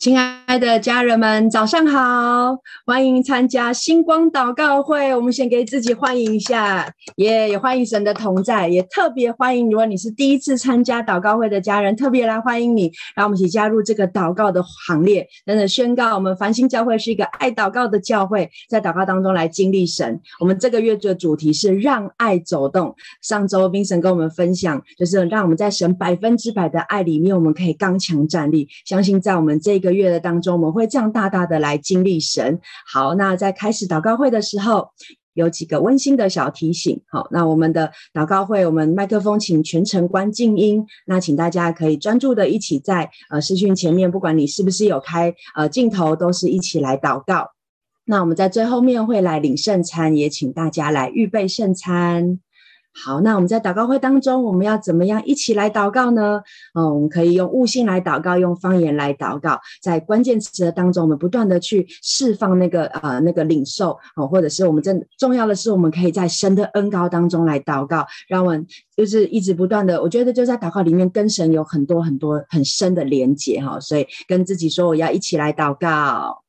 亲爱的家人们，早上好！欢迎参加星光祷告会。我们先给自己欢迎一下，也、也欢迎神的同在，也特别欢迎如果你是第一次参加祷告会的家人，特别来欢迎你，让我们一起加入这个祷告的行列。真的宣告，我们繁星教会是一个爱祷告的教会，在祷告当中来经历神。我们这个月的主题是让爱走动。上周冰神跟我们分享，就是让我们在神百分之百的爱里面，我们可以刚强站立。相信在我们这个。个月的当中，我们会这样大大的来经历神。好，那在开始祷告会的时候，有几个温馨的小提醒。好，那我们的祷告会，我们麦克风请全程关静音。那请大家可以专注的一起在呃视讯前面，不管你是不是有开呃镜头，都是一起来祷告。那我们在最后面会来领圣餐，也请大家来预备圣餐。好，那我们在祷告会当中，我们要怎么样一起来祷告呢？嗯，我们可以用悟性来祷告，用方言来祷告，在关键词的当中，我们不断的去释放那个呃那个领受哦，或者是我们真重要的是，我们可以在神的恩膏当中来祷告，让我们就是一直不断的，我觉得就在祷告里面跟神有很多很多很深的连结哈，所以跟自己说我要一起来祷告。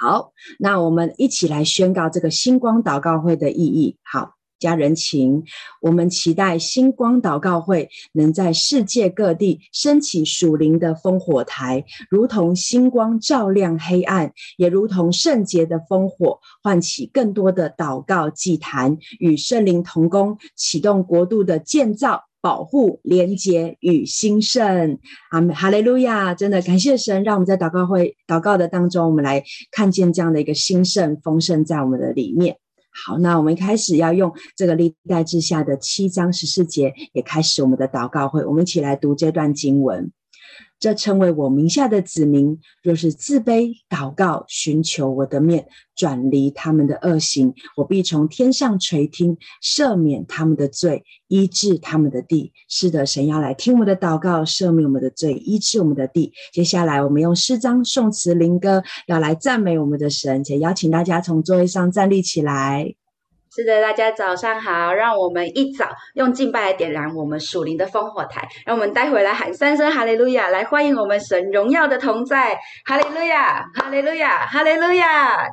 好，那我们一起来宣告这个星光祷告会的意义。好。家人情，我们期待星光祷告会能在世界各地升起属灵的烽火台，如同星光照亮黑暗，也如同圣洁的烽火唤起更多的祷告祭坛，与圣灵同工，启动国度的建造、保护、连结与兴盛。阿门，哈利路亚！真的感谢神，让我们在祷告会祷告的当中，我们来看见这样的一个兴盛丰盛在我们的里面。好，那我们开始要用这个历代之下的七章十四节，也开始我们的祷告会。我们一起来读这段经文。这称为我名下的子民，若是自卑祷告，寻求我的面，转离他们的恶行，我必从天上垂听，赦免他们的罪，医治他们的地。是的，神要来听我们的祷告，赦免我们的罪，医治我们的地。接下来，我们用诗章、颂词、灵歌，要来赞美我们的神，且邀请大家从座位上站立起来。是的，大家早上好，让我们一早用敬拜来点燃我们属灵的烽火台，让我们待会来喊三声哈利路亚，来欢迎我们神荣耀的同在，哈利路亚哈利路亚哈利路亚。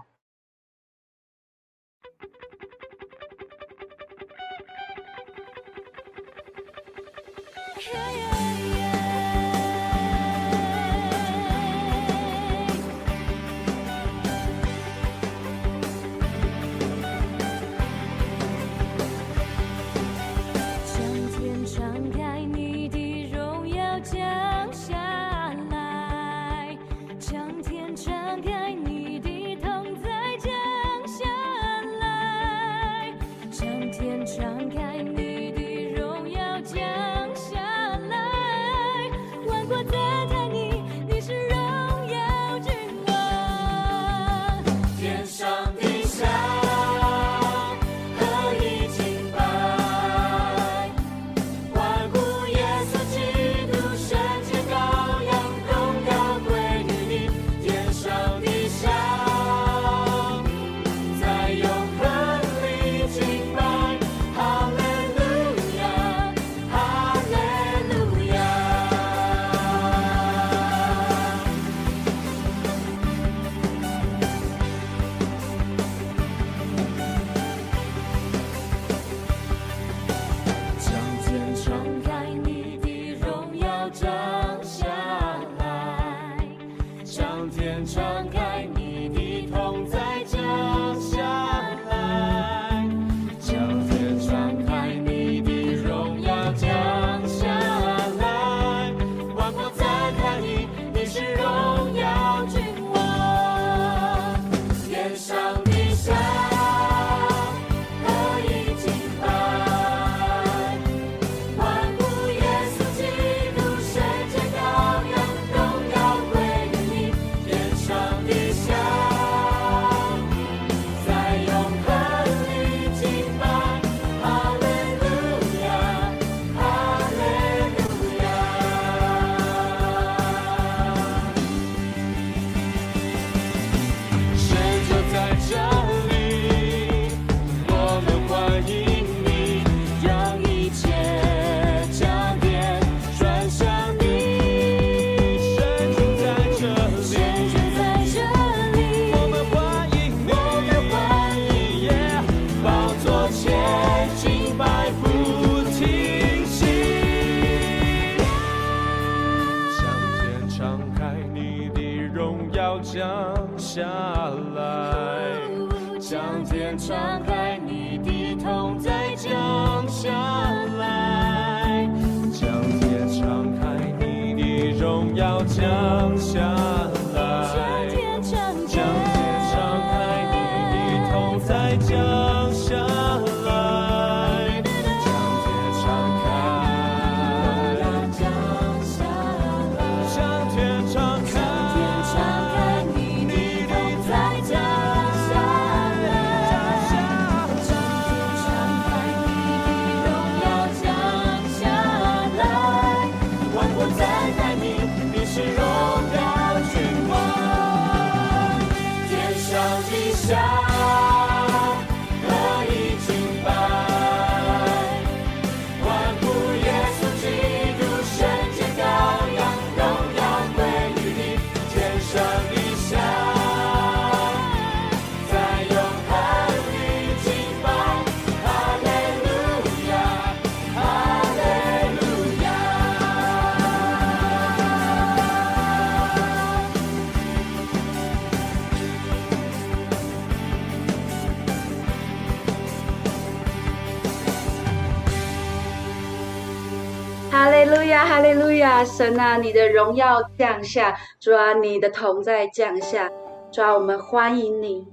神啊，你的荣耀降下，主啊，你的同在降下，主啊，我们欢迎你，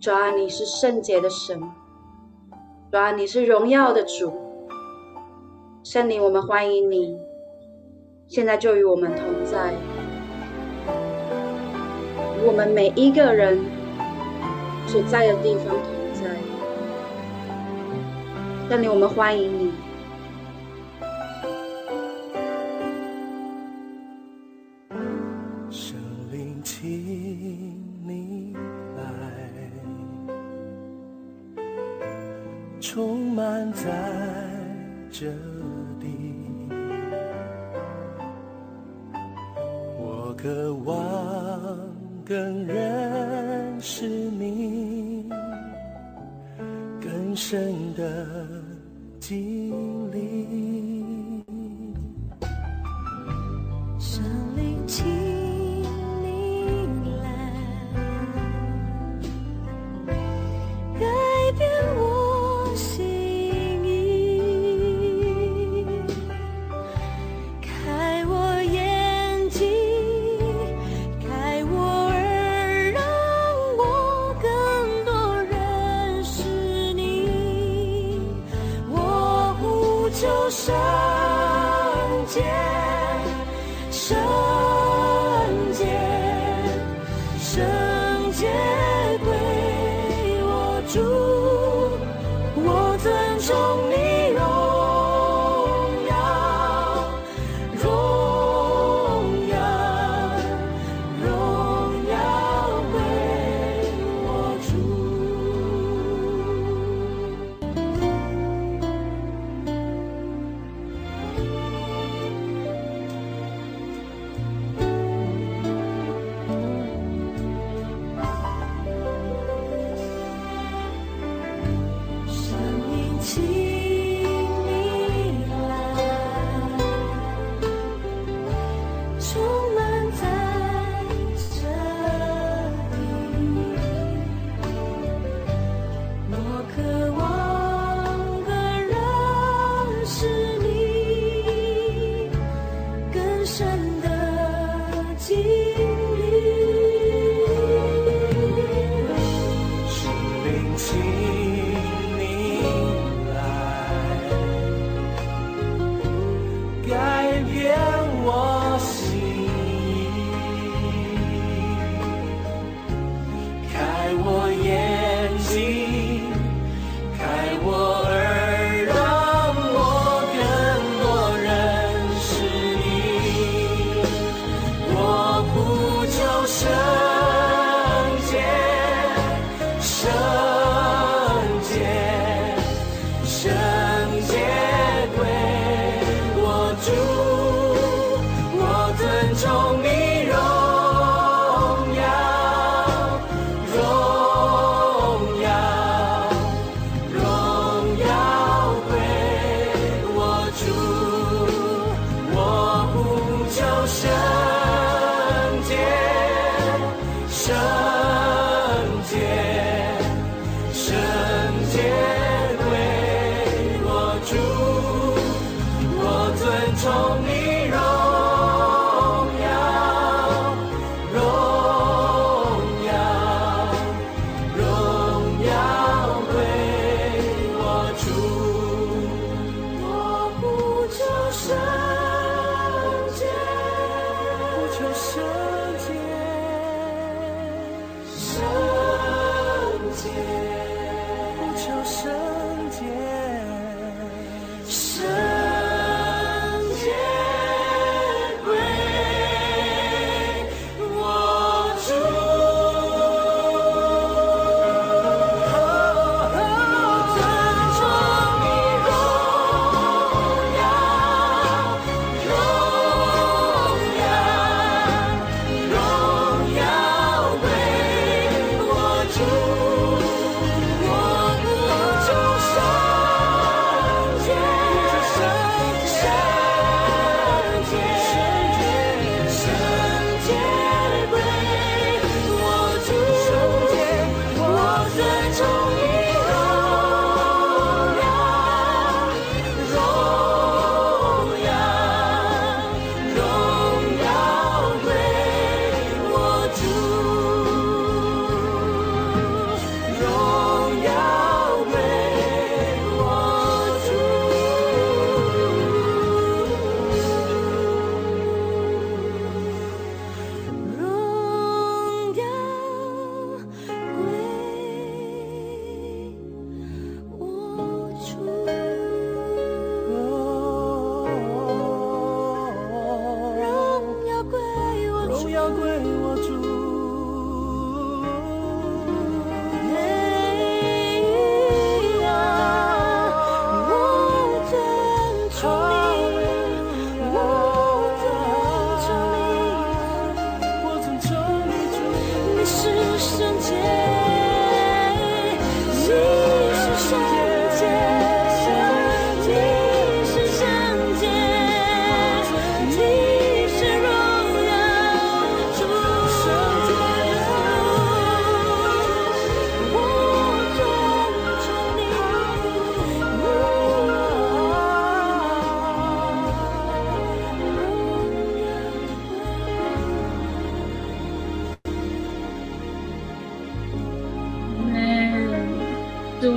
主啊，你是圣洁的神，主啊，你是荣耀的主，圣灵，我们欢迎你，现在就与我们同在，我们每一个人所在的地方同在，圣灵，我们欢迎你。站在这里我渴望更认识你更深的记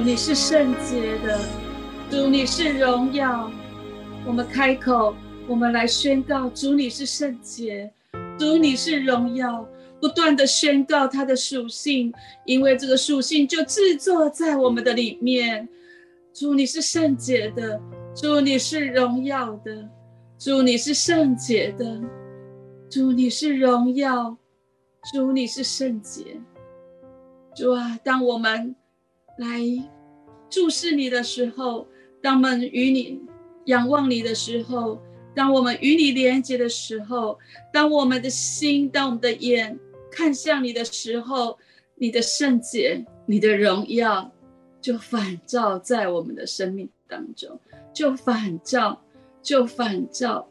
你是圣洁的，主你是荣耀。我们开口，我们来宣告：主你是圣洁，主你是荣耀。不断的宣告他的属性，因为这个属性就制作在我们的里面。主你是圣洁的，主你是荣耀的，主你是圣洁的，主你是荣耀，主你是圣洁。主啊，当我们来。注视你的时候，当我们与你仰望你的时候，当我们与你连接的时候，当我们的心、当我们的眼看向你的时候，你的圣洁、你的荣耀就反照在我们的生命当中，就反照，就反照。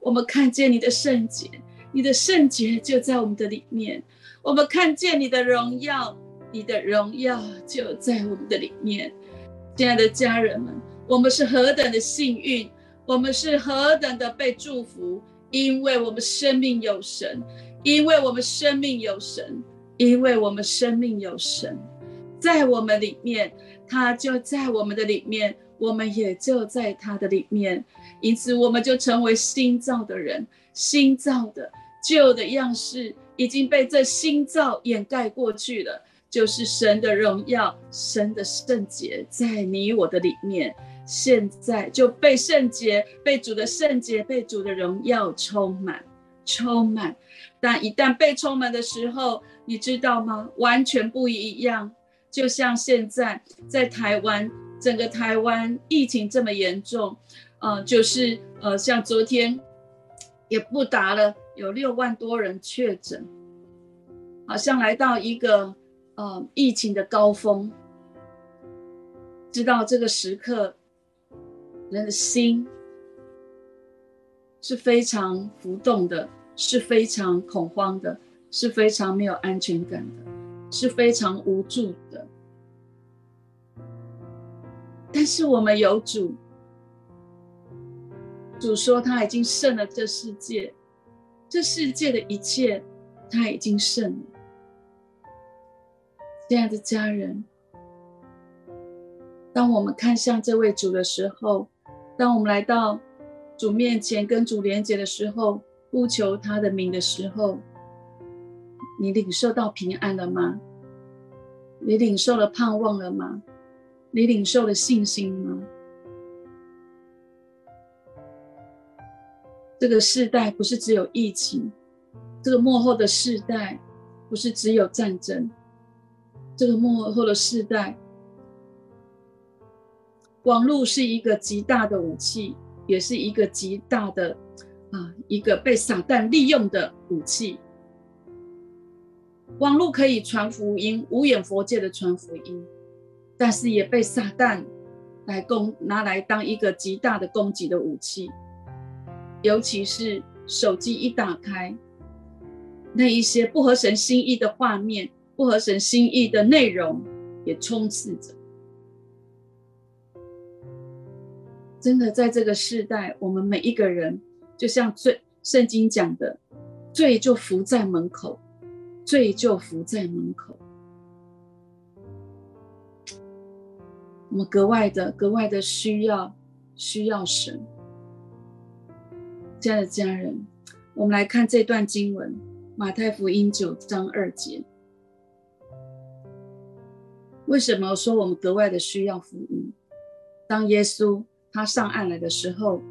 我们看见你的圣洁，你的圣洁就在我们的里面；我们看见你的荣耀，你的荣耀就在我们的里面。亲爱的家人们，我们是何等的幸运，我们是何等的被祝福，因为我们生命有神，因为我们生命有神，因为我们生命有神，在我们里面，他就在我们的里面，我们也就在他的里面，因此我们就成为新造的人，新造的旧的样式已经被这新造掩盖过去了。就是神的荣耀，神的圣洁在你我的里面，现在就被圣洁、被主的圣洁、被主的荣耀充满，充满。但一旦被充满的时候，你知道吗？完全不一样。就像现在在台湾，整个台湾疫情这么严重，呃，就是呃，像昨天也不达了，有六万多人确诊，好像来到一个。呃，疫情的高峰，知道这个时刻，人的心是非常浮动的，是非常恐慌的，是非常没有安全感的，是非常无助的。但是我们有主，主说他已经胜了这世界，这世界的一切，他已经胜了。亲爱的家人，当我们看向这位主的时候，当我们来到主面前跟主连接的时候，呼求他的名的时候，你领受到平安了吗？你领受了盼望了吗？你领受了信心吗？这个世代不是只有疫情，这个幕后的世代不是只有战争。这个末后的世代，网络是一个极大的武器，也是一个极大的啊，一个被撒旦利用的武器。网络可以传福音，无眼佛界的传福音，但是也被撒旦来攻，拿来当一个极大的攻击的武器。尤其是手机一打开，那一些不合神心意的画面。不合神心意的内容也充斥着。真的，在这个时代，我们每一个人，就像最圣经讲的，罪就伏在门口，罪就伏在门口。我们格外的、格外的需要需要神。亲爱的家人，我们来看这段经文，马太福音九章二节。为什么说我们格外的需要福音？当耶稣他上岸来的时候，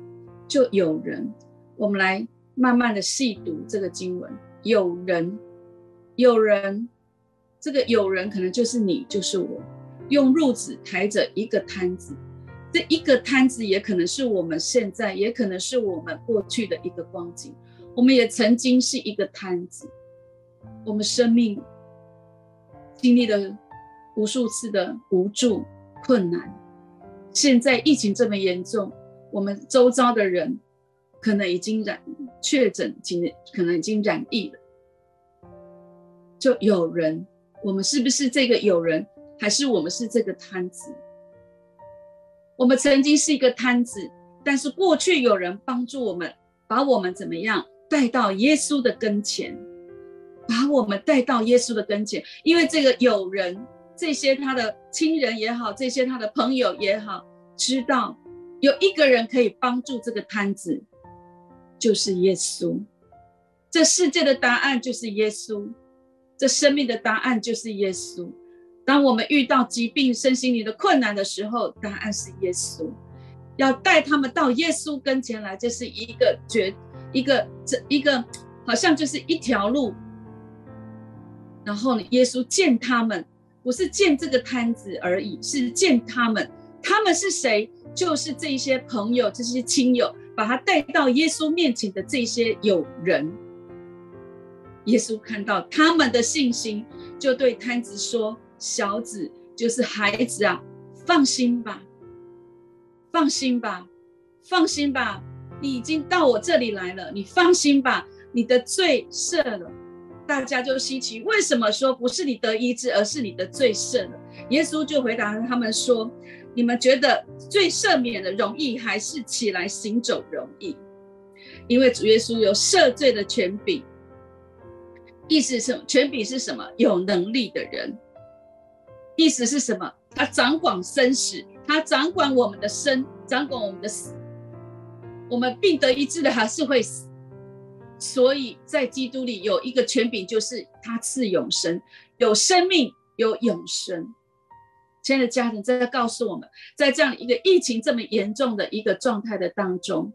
就有人，我们来慢慢的细读这个经文。有人，有人，这个有人可能就是你，就是我，用褥子抬着一个摊子，这一个摊子也可能是我们现在，也可能是我们过去的一个光景。我们也曾经是一个摊子，我们生命经历了无数次的无助、困难。现在疫情这么严重，我们周遭的人可能已经染确诊，可能已经染疫了。就有人，我们是不是这个有人，还是我们是这个摊子？我们曾经是一个摊子，但是过去有人帮助我们，把我们怎么样带到耶稣的跟前，把我们带到耶稣的跟前，因为这个有人，这些他的亲人也好，这些他的朋友也好，知道有一个人可以帮助这个摊子，就是耶稣。这世界的答案就是耶稣。这生命的答案就是耶稣。当我们遇到疾病、身心灵的困难的时候，答案是耶稣。要带他们到耶稣跟前来，这是一个绝，一个这一个好像就是一条路。然后呢，耶稣见他们，不是见这个摊子而已，是见他们。他们是谁？就是这些朋友、这些亲友，把他带到耶稣面前的这些友人。耶稣看到他们的信心，就对摊子说：“小子，就是孩子啊，放心吧，放心吧，放心吧，你已经到我这里来了，你放心吧，你的罪赦了。”大家就稀奇，为什么说不是你得医治，而是你的罪赦了？耶稣就回答他们说：“你们觉得罪赦免的容易，还是起来行走容易？因为主耶稣有赦罪的权柄。”意思是权柄是什么？有能力的人。意思是什么？他掌管生死，他掌管我们的生，掌管我们的死。我们病得医治的还是会死，所以在基督里有一个权柄，就是他赐永生，有生命，有永生。亲爱的家人，在告诉我们，在这样一个疫情这么严重的一个状态的当中，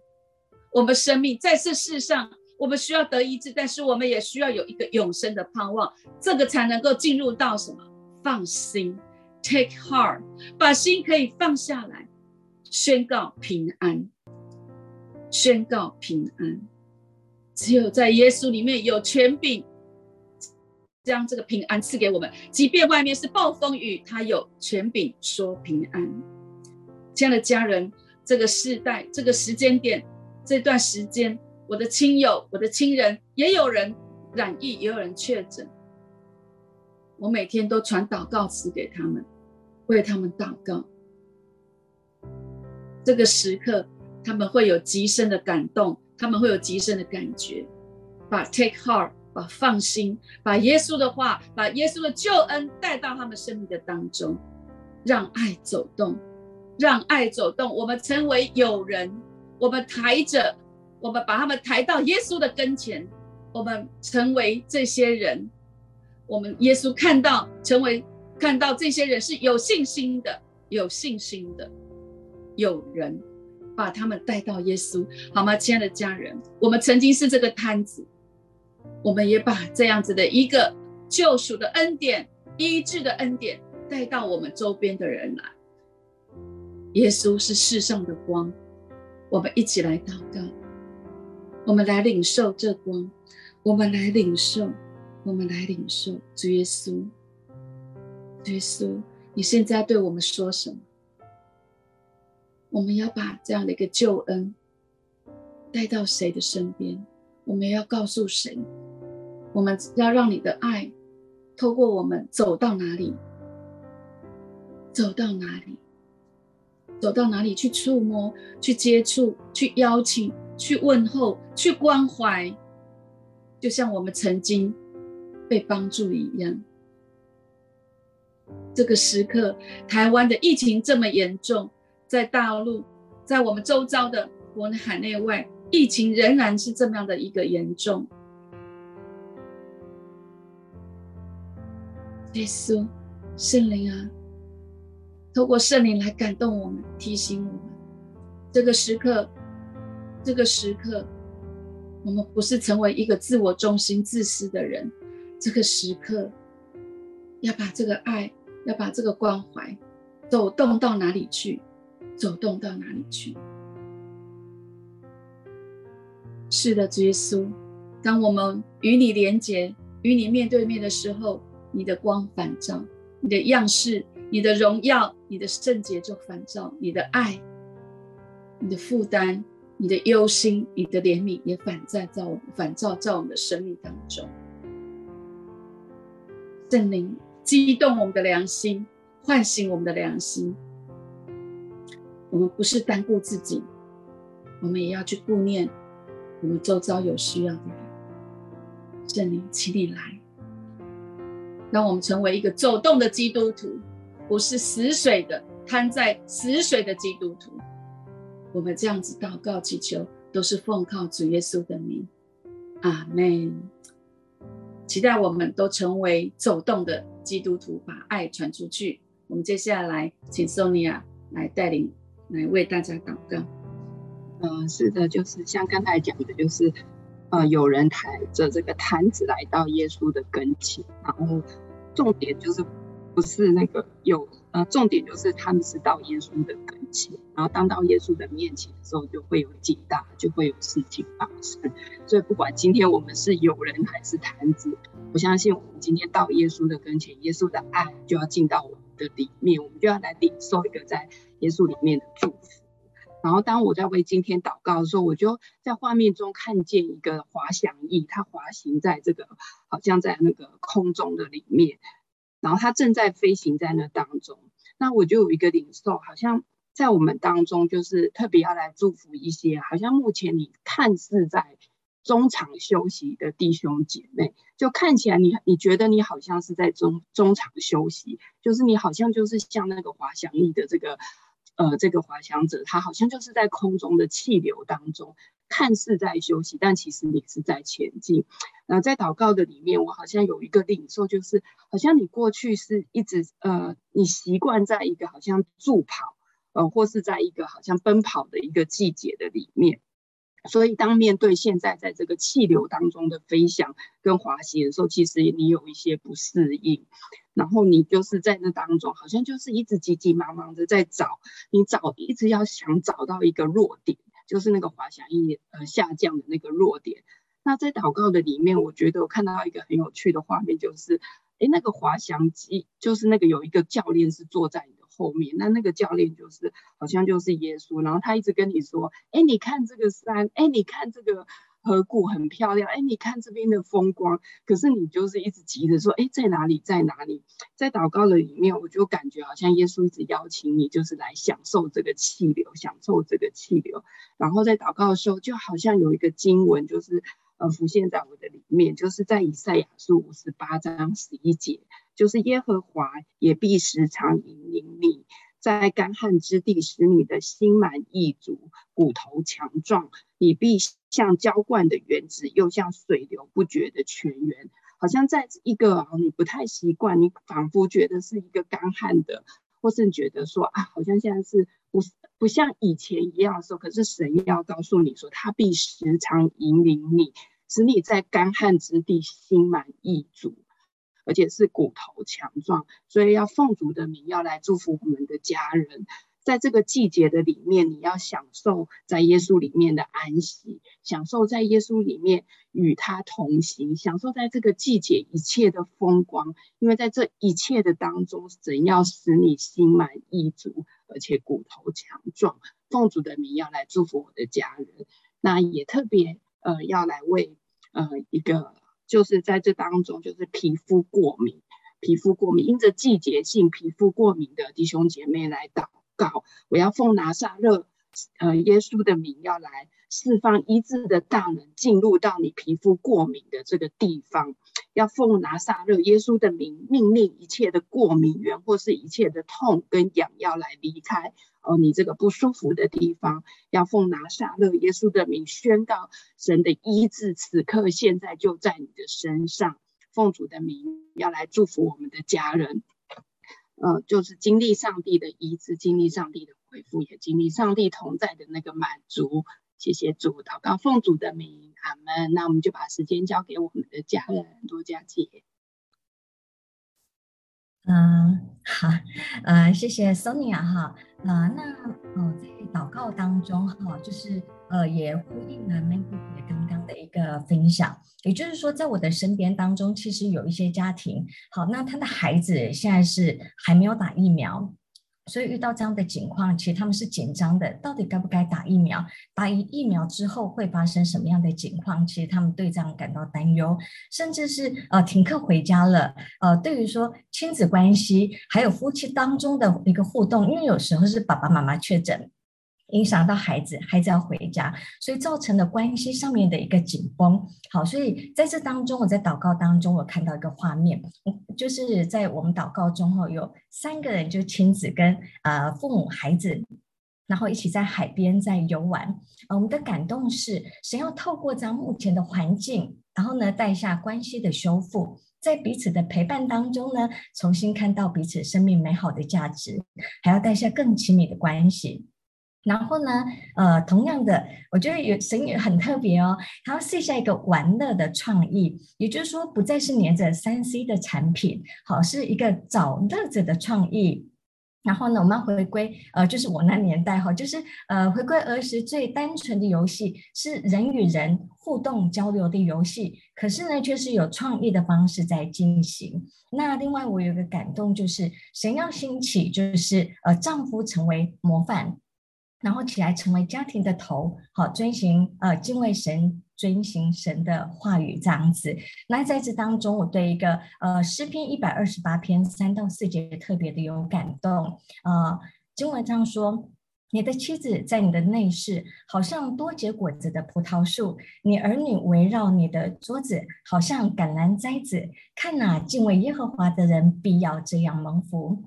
我们生命在这世上。我们需要得医治，但是我们也需要有一个永生的盼望，这个才能够进入到什么？放心，take heart，把心可以放下来，宣告平安，宣告平安。只有在耶稣里面有权柄，将这个平安赐给我们。即便外面是暴风雨，他有权柄说平安。亲爱的家人，这个世代，这个时间点，这段时间。我的亲友，我的亲人，也有人染疫，也有人确诊。我每天都传祷告词给他们，为他们祷告。这个时刻，他们会有极深的感动，他们会有极深的感觉。把 take heart，把放心，把耶稣的话，把耶稣的救恩带到他们生命的当中，让爱走动，让爱走动。我们成为友人，我们抬着。我们把他们抬到耶稣的跟前，我们成为这些人。我们耶稣看到，成为看到这些人是有信心的，有信心的，有人把他们带到耶稣，好吗？亲爱的家人，我们曾经是这个摊子，我们也把这样子的一个救赎的恩典、医治的恩典带到我们周边的人来。耶稣是世上的光，我们一起来祷告。我们来领受这光，我们来领受，我们来领受主耶稣，耶稣，你现在对我们说什么？我们要把这样的一个救恩带到谁的身边？我们要告诉谁？我们要让你的爱透过我们走到哪里？走到哪里？走到哪里去触摸、去接触、去邀请？去问候，去关怀，就像我们曾经被帮助一样。这个时刻，台湾的疫情这么严重，在大陆，在我们周遭的国内海内外，疫情仍然是这么样的一个严重。耶稣，圣灵啊，透过圣灵来感动我们，提醒我们，这个时刻。这个时刻，我们不是成为一个自我中心、自私的人。这个时刻，要把这个爱，要把这个关怀，走动到哪里去？走动到哪里去？是的，耶稣，当我们与你连结、与你面对面的时候，你的光反照，你的样式，你的荣耀，你的圣洁就反照，你的爱，你的负担。你的忧心，你的怜悯也反在在我们反照在我们的生命当中。圣灵激动我们的良心，唤醒我们的良心。我们不是单顾自己，我们也要去顾念我们周遭有需要的人。圣灵，请你来，让我们成为一个走动的基督徒，不是死水的瘫在死水的基督徒。我们这样子祷告祈求，都是奉靠主耶稣的名，阿门。期待我们都成为走动的基督徒，把爱传出去。我们接下来请 Sonia 来带领，来为大家祷告。嗯、是的，就是像刚才讲的，就是呃，有人抬着这个坛子来到耶稣的跟前，然后重点就是不是那个有。呃，重点就是他们是到耶稣的跟前，然后当到耶稣的面前的时候，就会有警大，就会有事情发生。所以不管今天我们是有人还是坛子，我相信我们今天到耶稣的跟前，耶稣的爱就要进到我们的里面，我们就要来领受一个在耶稣里面的祝福。然后当我在为今天祷告的时候，我就在画面中看见一个滑翔翼，它滑行在这个好像在那个空中的里面。然后它正在飞行在那当中，那我就有一个领受，好像在我们当中，就是特别要来祝福一些，好像目前你看似在中场休息的弟兄姐妹，就看起来你你觉得你好像是在中中场休息，就是你好像就是像那个滑翔翼的这个呃这个滑翔者，他好像就是在空中的气流当中。看似在休息，但其实你是在前进。那在祷告的里面，我好像有一个领受，就是好像你过去是一直呃，你习惯在一个好像助跑，呃，或是在一个好像奔跑的一个季节的里面。所以当面对现在在这个气流当中的飞翔跟滑行的时候，其实你有一些不适应。然后你就是在那当中，好像就是一直急急忙忙的在找，你找一直要想找到一个弱点。就是那个滑翔翼呃下降的那个弱点。那在祷告的里面，我觉得我看到一个很有趣的画面，就是诶那个滑翔机，就是那个有一个教练是坐在你的后面，那那个教练就是好像就是耶稣，然后他一直跟你说，诶你看这个山，诶你看这个。河谷很漂亮，哎，你看这边的风光，可是你就是一直急着说，哎，在哪里，在哪里？在祷告的里面，我就感觉好像耶稣一直邀请你，就是来享受这个气流，享受这个气流。然后在祷告的时候，就好像有一个经文，就是呃浮现在我的里面，就是在以赛亚书五十八章十一节，就是耶和华也必时常引领你。在干旱之地，使你的心满意足，骨头强壮。你必像浇灌的园子，又像水流不绝的泉源。好像在一个你不太习惯，你仿佛觉得是一个干旱的，或是你觉得说啊，好像现在是不不像以前一样的时候。可是神要告诉你说，他必时常引领你，使你在干旱之地心满意足。而且是骨头强壮，所以要奉主的名，要来祝福我们的家人。在这个季节的里面，你要享受在耶稣里面的安息，享受在耶稣里面与他同行，享受在这个季节一切的风光。因为在这一切的当中，神要使你心满意足，而且骨头强壮。奉主的名，要来祝福我的家人。那也特别呃，要来为呃一个。就是在这当中，就是皮肤过敏、皮肤过敏，因着季节性皮肤过敏的弟兄姐妹来祷告。我要奉拿撒勒，呃，耶稣的名，要来释放医治的大能，进入到你皮肤过敏的这个地方。要奉拿撒勒耶稣的名，命令一切的过敏源或是一切的痛跟痒要来离开。哦，你这个不舒服的地方，要奉拿撒勒耶稣的名宣告神的医治，此刻现在就在你的身上。奉主的名要来祝福我们的家人，呃，就是经历上帝的医治，经历上帝的恢复，也经历上帝同在的那个满足。谢谢主，祷告奉主的名，阿门。那我们就把时间交给我们的家人多加姐。嗯，好，呃，谢谢 Sonia 哈，呃，那呃，在祷告当中哈，就是呃，也呼应了刚刚的一个分享，也就是说，在我的身边当中，其实有一些家庭，好，那他的孩子现在是还没有打疫苗。所以遇到这样的情况，其实他们是紧张的，到底该不该打疫苗？打疫疫苗之后会发生什么样的情况？其实他们对这样感到担忧，甚至是呃停课回家了。呃，对于说亲子关系还有夫妻当中的一个互动，因为有时候是爸爸妈妈确诊。影响到孩子，孩子要回家，所以造成了关系上面的一个紧绷。好，所以在这当中，我在祷告当中，我看到一个画面，就是在我们祷告中后有三个人，就亲子跟呃父母孩子，然后一起在海边在游玩。我们的感动是，神要透过这样目前的环境，然后呢带下关系的修复，在彼此的陪伴当中呢，重新看到彼此生命美好的价值，还要带下更亲密的关系。然后呢，呃，同样的，我觉得有神也很特别哦，他要试下一个玩乐的创意，也就是说，不再是黏着三 C 的产品，好，是一个找乐子的创意。然后呢，我们要回归，呃，就是我那年代哈，就是呃，回归儿时最单纯的游戏，是人与人互动交流的游戏，可是呢，却是有创意的方式在进行。那另外，我有个感动，就是神要兴起，就是呃，丈夫成为模范。然后起来成为家庭的头，好遵循呃敬畏神、遵循神的话语这样子。那在这当中，我对一个呃诗篇一百二十八篇三到四节特别的有感动。呃，经文这样说：你的妻子在你的内室，好像多结果子的葡萄树；你儿女围绕你的桌子，好像橄榄摘子。看哪，敬畏耶和华的人必要这样蒙福。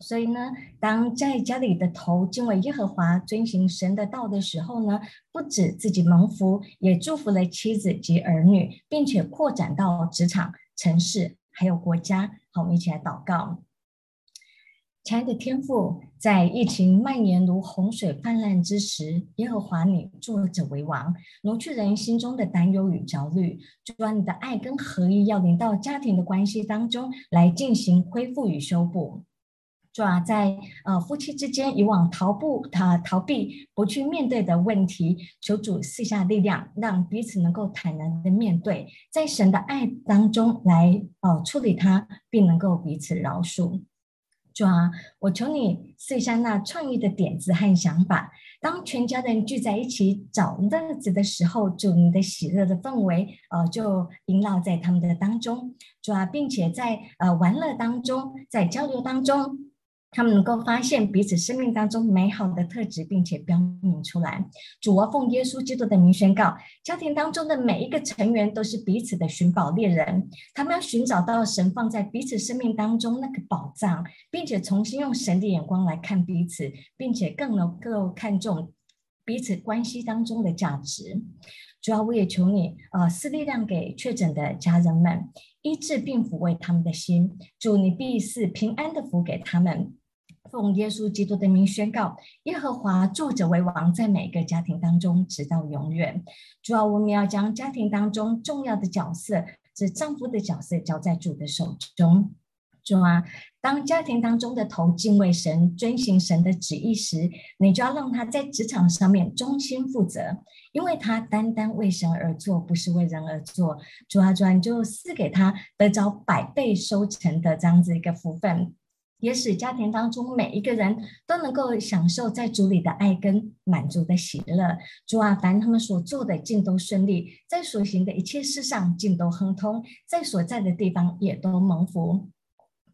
所以呢，当在家里的头敬畏耶和华、遵行神的道的时候呢，不止自己蒙福，也祝福了妻子及儿女，并且扩展到职场、城市还有国家。好，我们一起来祷告。亲爱的天父，在疫情蔓延如洪水泛滥之时，耶和华你作者为王，挪去人心中的担忧与焦虑，主啊，你的爱跟合一要临到家庭的关系当中来进行恢复与修补。主啊，在呃夫妻之间以往逃不他逃避不去面对的问题，求主赐下力量，让彼此能够坦然的面对，在神的爱当中来哦处理它，并能够彼此饶恕。主啊，我求你赐下那创意的点子和想法，当全家人聚在一起找乐子的时候，主你的喜乐的氛围呃就萦绕在他们的当中。主啊，并且在呃玩乐当中，在交流当中。他们能够发现彼此生命当中美好的特质，并且标明出来。主啊，奉耶稣基督的名宣告：家庭当中的每一个成员都是彼此的寻宝猎人，他们要寻找到神放在彼此生命当中那个宝藏，并且重新用神的眼光来看彼此，并且更能够看重彼此关系当中的价值。主要，我也求你，呃，赐力量给确诊的家人们，医治并抚慰他们的心。主，你必是平安的福给他们。奉耶稣基督的名宣告：耶和华住着为王，在每个家庭当中，直到永远。主要，我们要将家庭当中重要的角色，是丈夫的角色，交在主的手中。主啊，当家庭当中的头敬畏神、遵行神的旨意时，你就要让他在职场上面忠心负责，因为他单单为神而做，不是为人而做。主啊，主，你就赐给他得着百倍收成的这样子一个福分。也使家庭当中每一个人都能够享受在主里的爱跟满足的喜乐。主啊，凡他们所做的尽都顺利，在所行的一切事上尽都亨通，在所在的地方也都蒙福。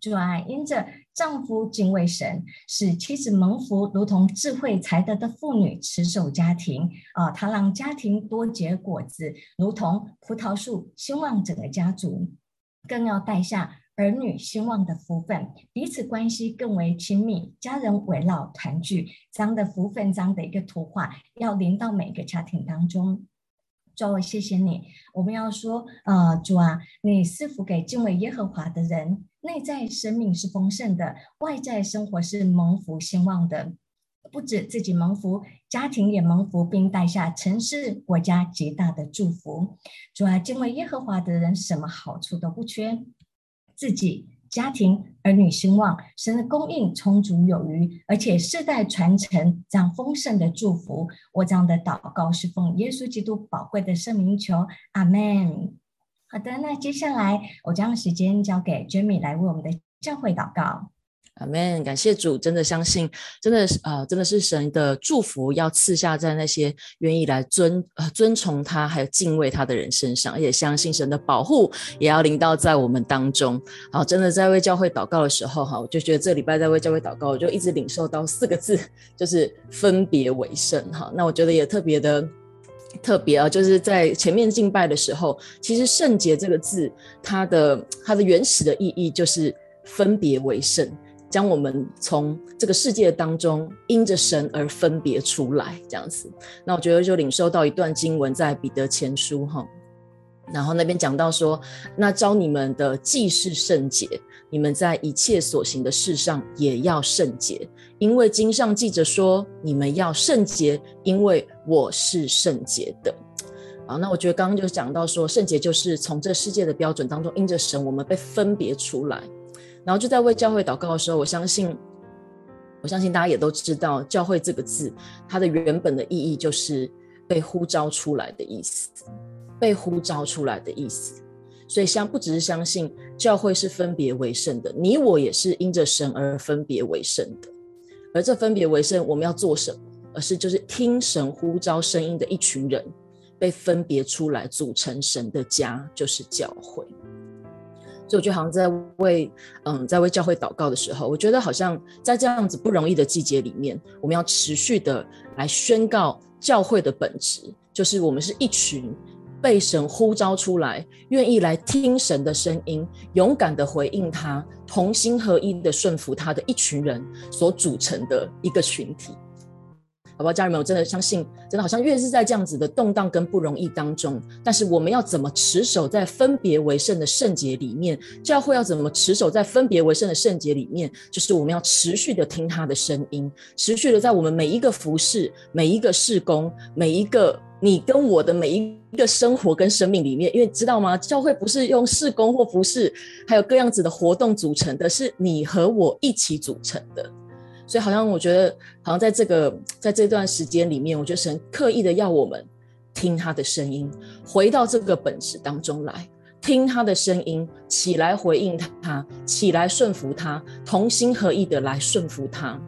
主啊，因着丈夫敬畏神，使妻子蒙福，如同智慧才德的妇女持守家庭啊，他让家庭多结果子，如同葡萄树兴旺整个家族，更要带下。儿女兴旺的福分，彼此关系更为亲密，家人围绕团聚，这样的福分，这样的一个图画，要临到每个家庭当中。主，我谢谢你。我们要说，呃，主啊，你赐福给敬畏耶和华的人，内在生命是丰盛的，外在生活是蒙福兴旺的。不止自己蒙福，家庭也蒙福，并带下城市国家极大的祝福。主啊，敬畏耶和华的人，什么好处都不缺，自己、家庭、儿女兴旺，神的供应充足有余，而且世代传承这样丰盛的祝福。我这样的祷告是奉耶稣基督宝贵的圣名求，阿门。好的，那接下来我将时间交给 Jamie 来为我们的教会祷告。阿门，感谢主，真的相信，真的是啊、呃，真的是神的祝福要赐下在那些愿意来尊呃尊崇他还有敬畏他的人身上，而且相信神的保护也要临到在我们当中。好，真的在为教会祷告的时候，哈，我就觉得这礼拜在为教会祷告，我就一直领受到四个字，就是分别为圣。哈，那我觉得也特别的特别啊，就是在前面敬拜的时候，其实圣洁这个字，它的它的原始的意义就是分别为圣。将我们从这个世界当中因着神而分别出来，这样子。那我觉得就领受到一段经文，在彼得前书哈，然后那边讲到说，那招你们的既是圣洁，你们在一切所行的事上也要圣洁，因为经上记着说，你们要圣洁，因为我是圣洁的。好，那我觉得刚刚就讲到说，圣洁就是从这世界的标准当中因着神，我们被分别出来。然后就在为教会祷告的时候，我相信，我相信大家也都知道，教会这个字，它的原本的意义就是被呼召出来的意思，被呼召出来的意思。所以相不只是相信教会是分别为圣的，你我也是因着神而分别为圣的。而这分别为圣，我们要做什么？而是就是听神呼召声音的一群人，被分别出来组成神的家，就是教会。所以我觉得好像在为嗯，在为教会祷告的时候，我觉得好像在这样子不容易的季节里面，我们要持续的来宣告教会的本质，就是我们是一群被神呼召出来，愿意来听神的声音，勇敢的回应他，同心合一的顺服他的一群人所组成的一个群体。好不好，家人们，我真的相信，真的好像越是在这样子的动荡跟不容易当中，但是我们要怎么持守在分别为圣的圣洁里面？教会要怎么持守在分别为圣的圣洁里面？就是我们要持续的听他的声音，持续的在我们每一个服事、每一个事工、每一个你跟我的每一个生活跟生命里面，因为知道吗？教会不是用事工或服事，还有各样子的活动组成的，是你和我一起组成的。所以好像我觉得，好像在这个在这段时间里面，我觉得神刻意的要我们听他的声音，回到这个本质当中来，听他的声音，起来回应他，起来顺服他，同心合意的来顺服他。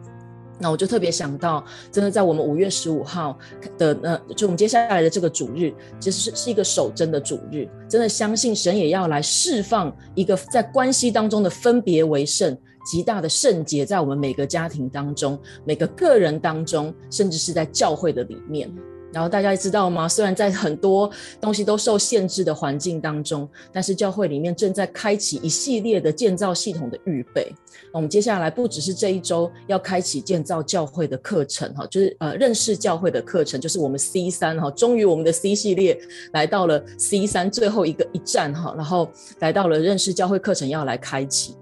那我就特别想到，真的在我们五月十五号的呃，就我们接下来的这个主日，其实是是一个守贞的主日，真的相信神也要来释放一个在关系当中的分别为圣。极大的圣洁在我们每个家庭当中，每个个人当中，甚至是在教会的里面。然后大家知道吗？虽然在很多东西都受限制的环境当中，但是教会里面正在开启一系列的建造系统的预备。我们接下来不只是这一周要开启建造教会的课程，哈，就是呃认识教会的课程，就是我们 C 三哈，终于我们的 C 系列来到了 C 三最后一个一站哈，然后来到了认识教会课程要来开启。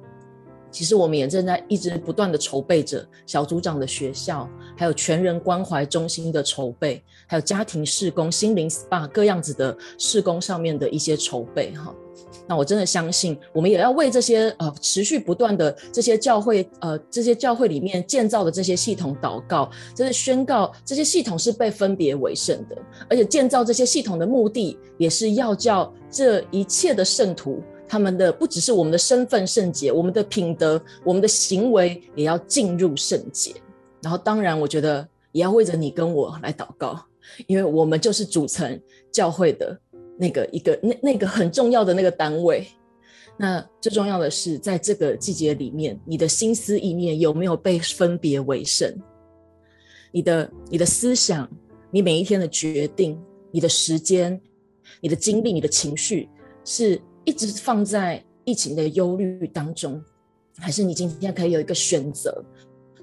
其实我们也正在一直不断的筹备着小组长的学校，还有全人关怀中心的筹备，还有家庭事工、心灵 SPA 各样子的事工上面的一些筹备哈。那我真的相信，我们也要为这些呃持续不断的这些教会呃这些教会里面建造的这些系统祷告，就是宣告这些系统是被分别为圣的，而且建造这些系统的目的也是要叫这一切的圣徒。他们的不只是我们的身份圣洁，我们的品德、我们的行为也要进入圣洁。然后，当然，我觉得也要为着你跟我来祷告，因为我们就是组成教会的那个一个那那个很重要的那个单位。那最重要的是，在这个季节里面，你的心思意念有没有被分别为圣？你的你的思想，你每一天的决定，你的时间，你的精力，你的情绪是。一直放在疫情的忧虑当中，还是你今天可以有一个选择？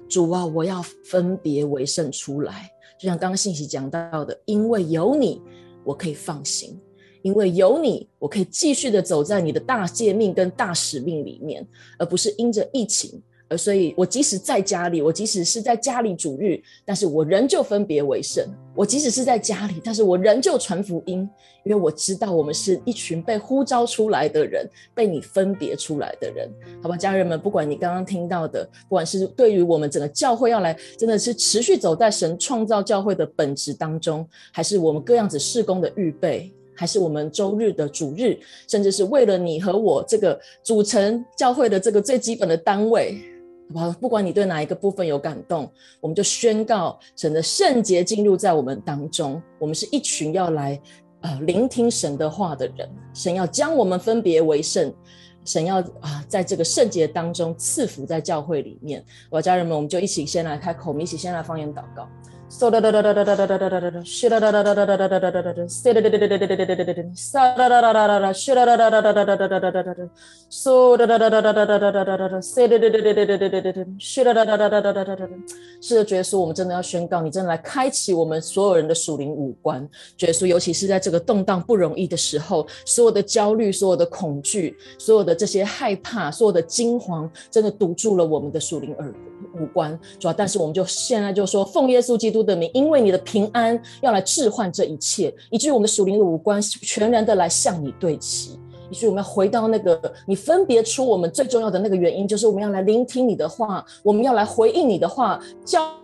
主啊，我要分别为圣出来。就像刚刚信息讲到的，因为有你，我可以放心；因为有你，我可以继续的走在你的大诫命跟大使命里面，而不是因着疫情而，所以我即使在家里，我即使是在家里主日，但是我仍旧分别为圣。我即使是在家里，但是我仍旧传福音，因为我知道我们是一群被呼召出来的人，被你分别出来的人，好吧，家人们，不管你刚刚听到的，不管是对于我们整个教会要来，真的是持续走在神创造教会的本质当中，还是我们各样子事工的预备。还是我们周日的主日，甚至是为了你和我这个组成教会的这个最基本的单位，好不？管你对哪一个部分有感动，我们就宣告神的圣洁进入在我们当中。我们是一群要来呃聆听神的话的人，神要将我们分别为圣，神要啊在这个圣洁当中赐福在教会里面。我家人们，我们就一起先来开口，我们一起先来方言祷告。嗖哒哒哒哒哒哒哒哒哒哒哒哒哒，嗖哒哒哒哒哒哒哒哒哒哒哒哒哒，嗖哒哒哒哒哒哒哒哒哒哒哒哒哒哒，嗖哒哒哒哒哒哒哒哒哒哒哒哒哒哒哒哒哒哒。是的，主耶稣，我们真的要宣告，你真的来开启我们所有人的属灵五官。主耶稣，尤其是在这个动荡不容易的时候，所有的焦虑、所有的恐惧、所有的这些害怕、所有的惊慌，真的堵住了我们的属灵耳五官。主要，但是我们就现在就说，奉耶稣基督的名，因为你的平安要来置换这一切，以至于我们的属灵的五官全然的来向你对齐，以至于我们要回到那个你分别出我们最重要的那个原因，就是我们要来聆听你的话，我们要来回应你的话，教。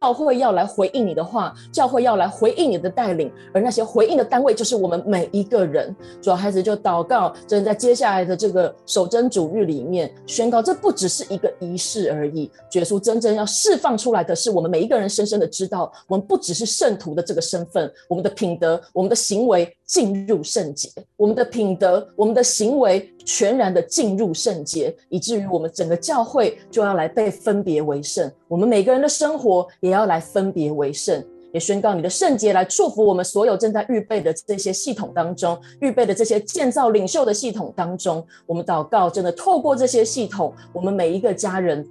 教会要来回应你的话，教会要来回应你的带领，而那些回应的单位就是我们每一个人。主要孩子就祷告，真的在接下来的这个守贞主日里面宣告，这不只是一个仪式而已。耶稣真正要释放出来的是，我们每一个人深深的知道，我们不只是圣徒的这个身份，我们的品德，我们的行为进入圣洁，我们的品德，我们的行为全然的进入圣洁，以至于我们整个教会就要来被分别为圣。我们每个人的生活也要来分别为圣，也宣告你的圣洁来祝福我们所有正在预备的这些系统当中，预备的这些建造领袖的系统当中。我们祷告，真的透过这些系统，我们每一个家人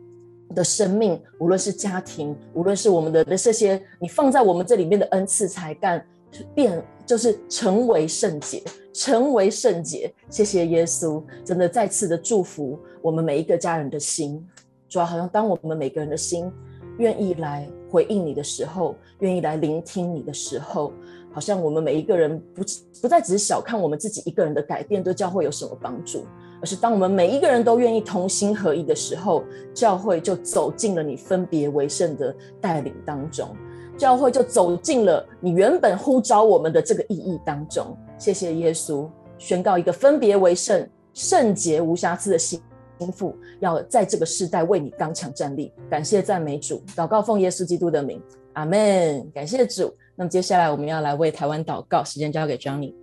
的生命，无论是家庭，无论是我们的这些你放在我们这里面的恩赐才干，变就是成为圣洁，成为圣洁。谢谢耶稣，真的再次的祝福我们每一个家人的心。主要好像当我们每个人的心愿意来回应你的时候，愿意来聆听你的时候，好像我们每一个人不不再只是小看我们自己一个人的改变对教会有什么帮助，而是当我们每一个人都愿意同心合意的时候，教会就走进了你分别为圣的带领当中，教会就走进了你原本呼召我们的这个意义当中。谢谢耶稣，宣告一个分别为圣、圣洁无瑕疵的心。心腹要在这个世代为你刚强站立，感谢赞美主，祷告奉耶稣基督的名，阿门。感谢主。那么接下来我们要来为台湾祷告，时间交给 Johnny。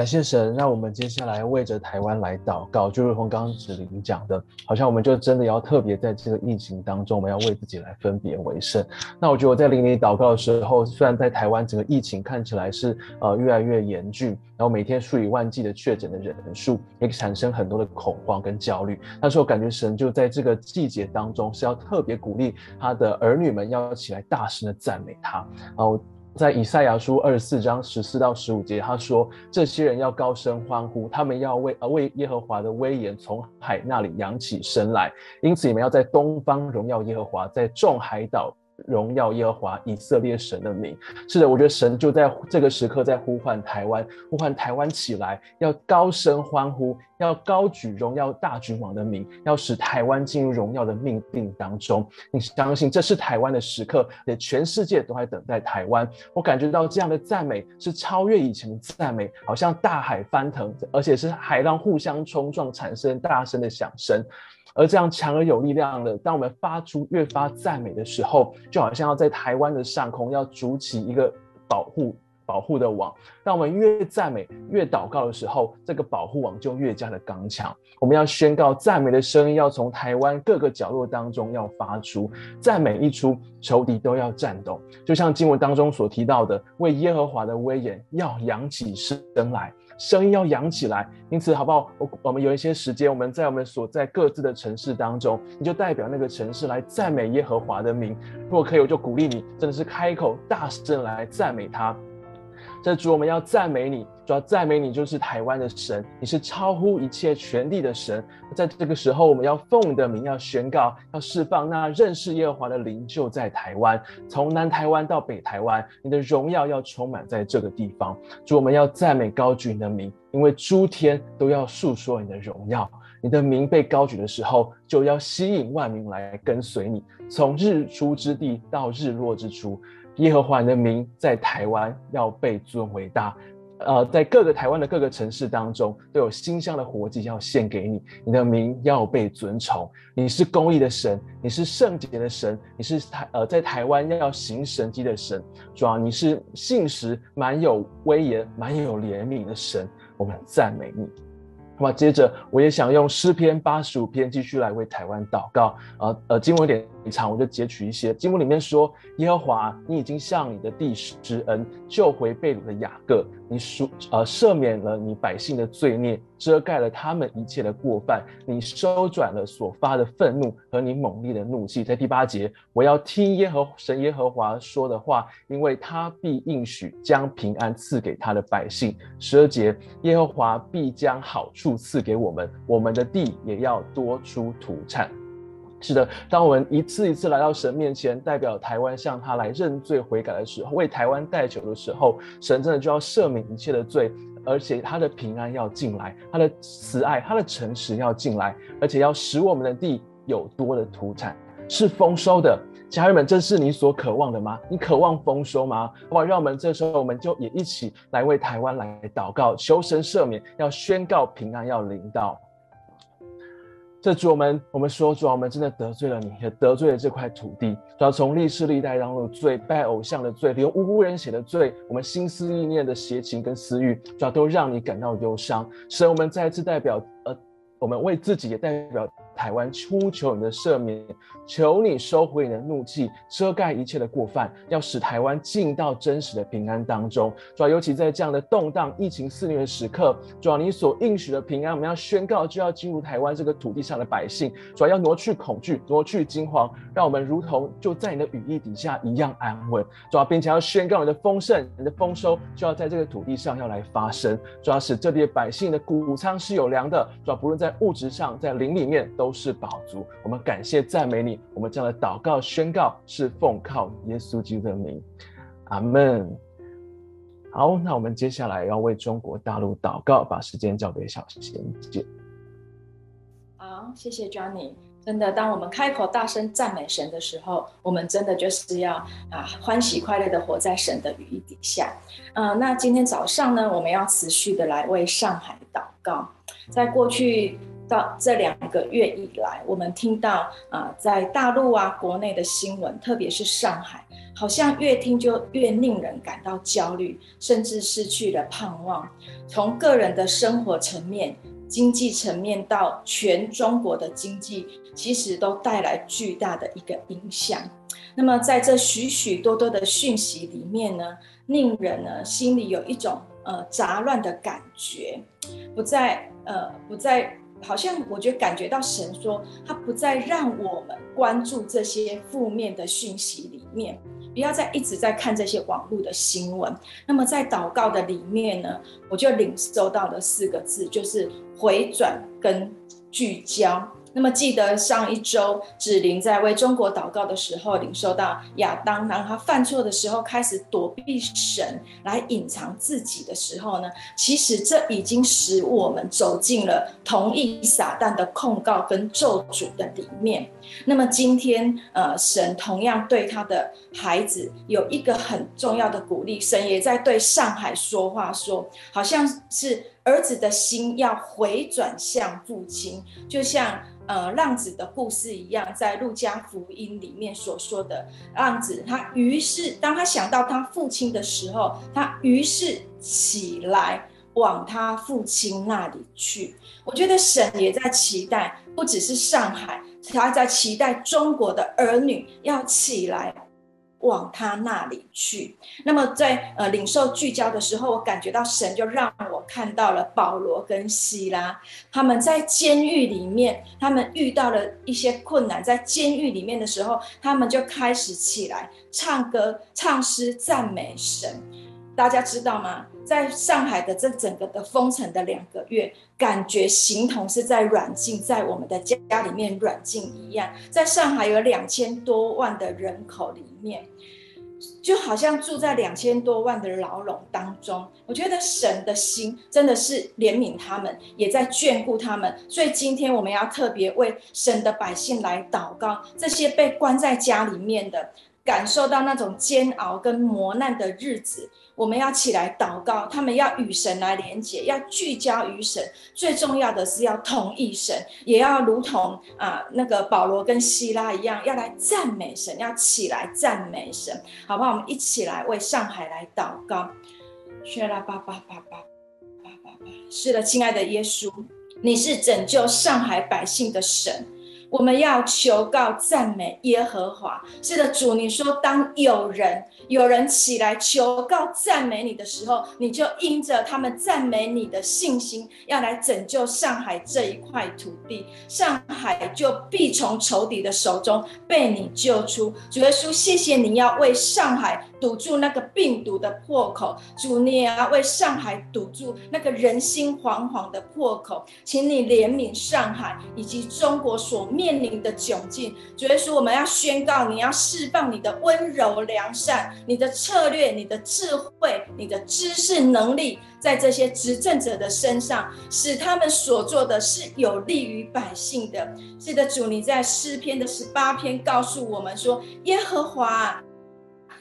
感谢神，让我们接下来为着台湾来祷告，就如同刚刚子玲讲的，好像我们就真的要特别在这个疫情当中，我们要为自己来分别为圣。那我觉得我在灵里祷告的时候，虽然在台湾整个疫情看起来是呃越来越严峻，然后每天数以万计的确诊的人数，也产生很多的恐慌跟焦虑，但是我感觉神就在这个季节当中是要特别鼓励他的儿女们要起来大声的赞美他，然后。在以赛亚书二十四章十四到十五节，他说：“这些人要高声欢呼，他们要为呃为耶和华的威严从海那里扬起身来。因此，你们要在东方荣耀耶和华，在众海岛。”荣耀耶和华以色列神的名。是的，我觉得神就在这个时刻在呼唤台湾，呼唤台湾起来，要高声欢呼，要高举荣耀大君王的名，要使台湾进入荣耀的命定当中。你相信这是台湾的时刻，也全世界都在等待台湾。我感觉到这样的赞美是超越以前的赞美，好像大海翻腾，而且是海浪互相冲撞，产生大声的响声。而这样强而有力量的，当我们发出越发赞美的时候，就好像要在台湾的上空要筑起一个保护保护的网。当我们越赞美、越祷告的时候，这个保护网就越加的刚强。我们要宣告赞美的声音要从台湾各个角落当中要发出，赞美一出，仇敌都要战斗。就像经文当中所提到的，为耶和华的威严要扬起声来。声音要扬起来，因此好不好？我我们有一些时间，我们在我们所在各自的城市当中，你就代表那个城市来赞美耶和华的名。如果可以，我就鼓励你，真的是开口大声来赞美他。这主我们要赞美你，主要赞美你就是台湾的神，你是超乎一切权力的神。在这个时候，我们要奉你的名，要宣告，要释放那认识耶和华的灵就在台湾，从南台湾到北台湾，你的荣耀要充满在这个地方。主，我们要赞美高举你的名，因为诸天都要述说你的荣耀。你的名被高举的时候，就要吸引万民来跟随你，从日出之地到日落之处。耶和华的名在台湾要被尊为大，呃，在各个台湾的各个城市当中，都有馨香的活祭要献给你。你的名要被尊崇，你是公义的神，你是圣洁的神，你是台呃在台湾要行神迹的神。主啊，你是信实满有威严、满有怜悯的神，我们赞美你。那么接着，我也想用诗篇八十五篇继续来为台湾祷告。呃呃，经文点一场，我就截取一些。经文里面说：“耶和华，你已经向你的地施恩，救回被掳的雅各。你赎呃赦免了你百姓的罪孽，遮盖了他们一切的过犯。你收转了所发的愤怒和你猛烈的怒气。”在第八节，我要听耶和神耶和华说的话，因为他必应许将平安赐给他的百姓。十二节，耶和华必将好处。赐给我们，我们的地也要多出土产。是的，当我们一次一次来到神面前，代表台湾向他来认罪悔改的时候，为台湾代求的时候，神真的就要赦免一切的罪，而且他的平安要进来，他的慈爱、他的诚实要进来，而且要使我们的地有多的土产，是丰收的。家人们，这是你所渴望的吗？你渴望丰收吗？哇！让我们这时候，我们就也一起来为台湾来祷告，求神赦免，要宣告平安，要临到。这主我们，我们说主啊，我们真的得罪了你，也得罪了这块土地。主要从历史历代当中的罪，拜偶像的罪，连无辜人血的罪，我们心思意念的邪情跟私欲，主要都让你感到忧伤。神，我们再次代表，呃，我们为自己也代表。台湾呼求你的赦免，求你收回你的怒气，遮盖一切的过犯，要使台湾进到真实的平安当中。主要尤其在这样的动荡、疫情肆虐的时刻，主要你所应许的平安，我们要宣告就要进入台湾这个土地上的百姓。主要要挪去恐惧，挪去惊慌，让我们如同就在你的羽翼底下一样安稳。主要并且要宣告你的丰盛、你的丰收，就要在这个土地上要来发生。主要使这地的百姓的谷仓是有粮的。主要不论在物质上，在灵里面都。都是宝足，我们感谢赞美你。我们这样的祷告宣告是奉靠耶稣基督的名，阿门。好，那我们接下来要为中国大陆祷告，把时间交给小贤姐。好，谢谢 Johnny。真的，当我们开口大声赞美神的时候，我们真的就是要啊欢喜快乐的活在神的羽翼底下。嗯、那今天早上呢，我们要持续的来为上海祷告，在过去。到这两个月以来，我们听到啊、在大陆啊国内的新闻，特别是上海，好像越听就越令人感到焦虑，甚至失去了盼望。从个人的生活层面、经济层面到全中国的经济，其实都带来巨大的一个影响。那么在这许许多多的讯息里面呢，令人呢心里有一种呃杂乱的感觉，不再呃不再。好像我觉得感觉到神说，他不再让我们关注这些负面的讯息里面，不要再一直在看这些网络的新闻。那么在祷告的里面呢，我就领收到了四个字，就是回转跟聚焦。那么记得上一周子玲在为中国祷告的时候，领受到亚当当他犯错的时候开始躲避神来隐藏自己的时候呢，其实这已经使我们走进了同意撒旦的控告跟咒诅的里面。那么今天呃，神同样对他的孩子有一个很重要的鼓励，神也在对上海说话，说好像是儿子的心要回转向父亲，就像。呃，浪子的故事一样，在路加福音里面所说的浪子，他于是当他想到他父亲的时候，他于是起来往他父亲那里去。我觉得神也在期待，不只是上海，他在期待中国的儿女要起来。往他那里去。那么在呃领受聚焦的时候，我感觉到神就让我看到了保罗跟希拉，他们在监狱里面，他们遇到了一些困难，在监狱里面的时候，他们就开始起来唱歌、唱诗、赞美神。大家知道吗？在上海的这整个的封城的两个月，感觉形同是在软禁在我们的家里面软禁一样。在上海有两千多万的人口里面，就好像住在两千多万的牢笼当中。我觉得神的心真的是怜悯他们，也在眷顾他们。所以今天我们要特别为神的百姓来祷告，这些被关在家里面的，感受到那种煎熬跟磨难的日子。我们要起来祷告，他们要与神来连结，要聚焦于神。最重要的是要同意神，也要如同啊那个保罗跟希拉一样，要来赞美神，要起来赞美神，好不好？我们一起来为上海来祷告。是啦，爸爸，爸爸，爸爸，是的，亲爱的耶稣，你是拯救上海百姓的神。我们要求告赞美耶和华。是的，主，你说当有人有人起来求告赞美你的时候，你就因着他们赞美你的信心，要来拯救上海这一块土地，上海就必从仇敌的手中被你救出。主耶稣，谢谢你要为上海堵住那个病毒的破口，主，你也要为上海堵住那个人心惶惶的破口，请你怜悯上海以及中国所面临的窘境。主耶稣，我们要宣告，你要释放你的温柔良善、你的策略、你的智慧、你的知识能力，在这些执政者的身上，使他们所做的是有利于百姓的。是的，主，你在诗篇的十八篇告诉我们说：“耶和华。”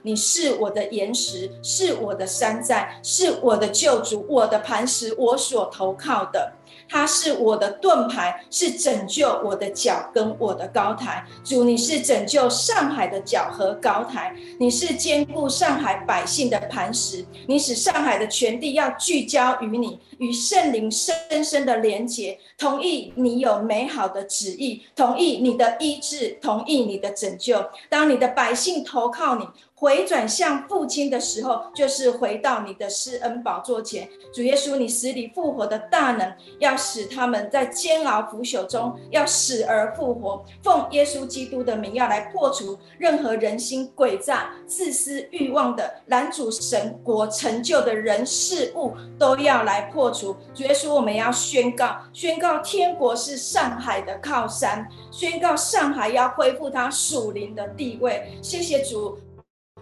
你是我的岩石，是我的山寨，是我的救主，我的磐石，我所投靠的。他是我的盾牌，是拯救我的脚跟我的高台。主，你是拯救上海的脚和高台，你是坚固上海百姓的磐石。你使上海的全地要聚焦于你，与圣灵深深的连结，同意你有美好的旨意，同意你的医治，同意你的拯救。当你的百姓投靠你。回转向父亲的时候，就是回到你的施恩宝座前。主耶稣，你死里复活的大能，要使他们在煎熬腐朽中，要死而复活。奉耶稣基督的名，要来破除任何人心诡诈、自私欲望的拦阻神国成就的人事物，都要来破除。主耶稣，我们要宣告，宣告天国是上海的靠山，宣告上海要恢复它属灵的地位。谢谢主。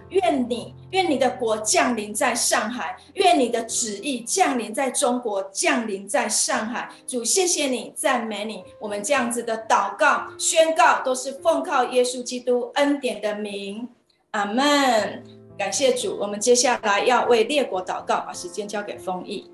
愿你，愿你的国降临在上海，愿你的旨意降临在中国，降临在上海。主，谢谢你，赞美你。我们这样子的祷告、宣告，都是奉靠耶稣基督恩典的名。阿门。感谢主。我们接下来要为列国祷告，把时间交给丰毅。